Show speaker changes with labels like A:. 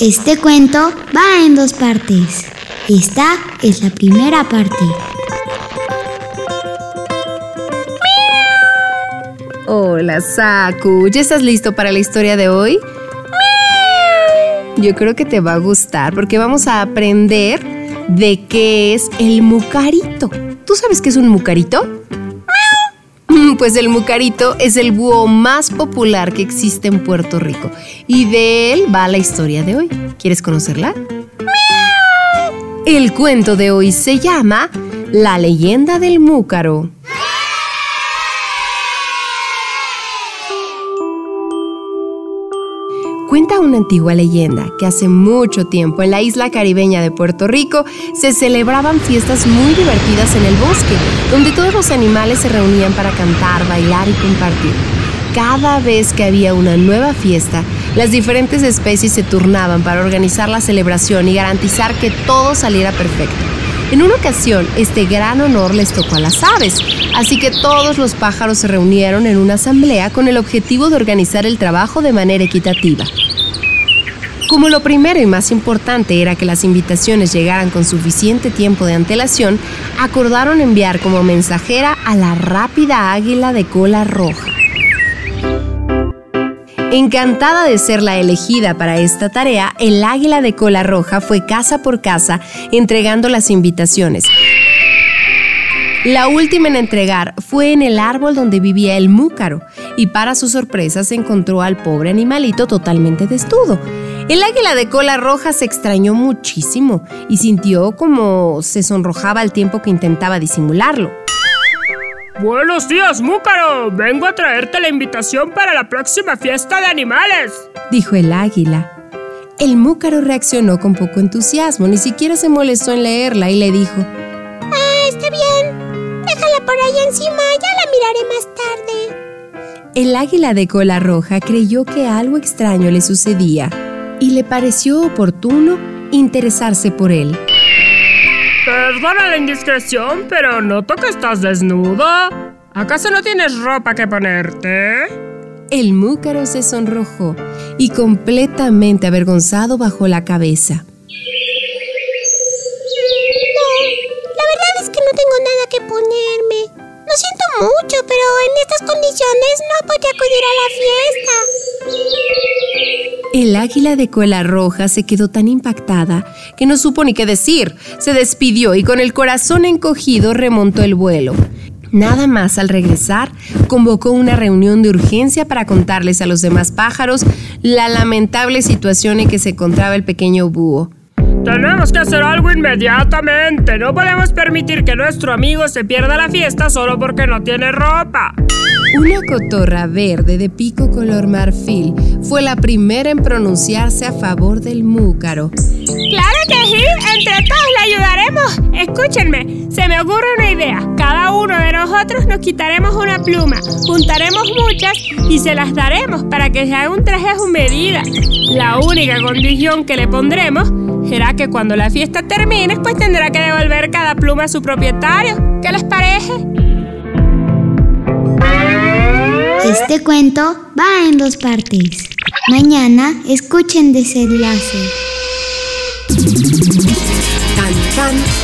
A: Este cuento va en dos partes. Esta es la primera parte.
B: Hola, Saku. ¿Ya estás listo para la historia de hoy? Yo creo que te va a gustar porque vamos a aprender de qué es el mucarito. ¿Tú sabes qué es un mucarito? Pues el mucarito es el búho más popular que existe en Puerto Rico y de él va la historia de hoy. ¿Quieres conocerla? El cuento de hoy se llama La leyenda del múcaro. Cuenta una antigua leyenda que hace mucho tiempo en la isla caribeña de Puerto Rico se celebraban fiestas muy divertidas en el bosque, donde todos los animales se reunían para cantar, bailar y compartir. Cada vez que había una nueva fiesta, las diferentes especies se turnaban para organizar la celebración y garantizar que todo saliera perfecto. En una ocasión, este gran honor les tocó a las aves, así que todos los pájaros se reunieron en una asamblea con el objetivo de organizar el trabajo de manera equitativa. Como lo primero y más importante era que las invitaciones llegaran con suficiente tiempo de antelación, acordaron enviar como mensajera a la rápida águila de cola roja. Encantada de ser la elegida para esta tarea, el águila de cola roja fue casa por casa entregando las invitaciones. La última en entregar fue en el árbol donde vivía el múcaro, y para su sorpresa se encontró al pobre animalito totalmente desnudo. El águila de cola roja se extrañó muchísimo y sintió como se sonrojaba al tiempo que intentaba disimularlo.
C: Buenos días, Múcaro. Vengo a traerte la invitación para la próxima fiesta de animales,
B: dijo el águila. El múcaro reaccionó con poco entusiasmo, ni siquiera se molestó en leerla y le dijo:
A: Ah, está bien. Déjala por ahí encima, ya la miraré más tarde.
B: El águila de cola roja creyó que algo extraño le sucedía y le pareció oportuno interesarse por él.
C: Perdona la indiscreción, pero noto que estás desnudo. ¿Acaso no tienes ropa que ponerte?
B: El múcaro se sonrojó y completamente avergonzado bajó la cabeza.
A: No, la verdad es que no tengo nada que ponerme. Lo siento mucho, pero en estas condiciones no podía acudir a la fiesta.
B: El águila de cola roja se quedó tan impactada que no supo ni qué decir. Se despidió y con el corazón encogido remontó el vuelo. Nada más al regresar, convocó una reunión de urgencia para contarles a los demás pájaros la lamentable situación en que se encontraba el pequeño búho.
C: Tenemos que hacer algo inmediatamente. No podemos permitir que nuestro amigo se pierda la fiesta solo porque no tiene ropa.
B: Una cotorra verde de pico color marfil fue la primera en pronunciarse a favor del múcaro.
D: ¡Claro que sí! ¡Entre todos le ayudaremos! Escúchenme, se me ocurre una idea. Cada uno de nosotros nos quitaremos una pluma, juntaremos muchas y se las daremos para que se haga un traje a su medida. La única condición que le pondremos será que cuando la fiesta termine, pues tendrá que devolver cada pluma a su propietario. ¿Qué les parece?
A: Este cuento va en dos partes. Mañana escuchen desenlace.
B: Tan, tan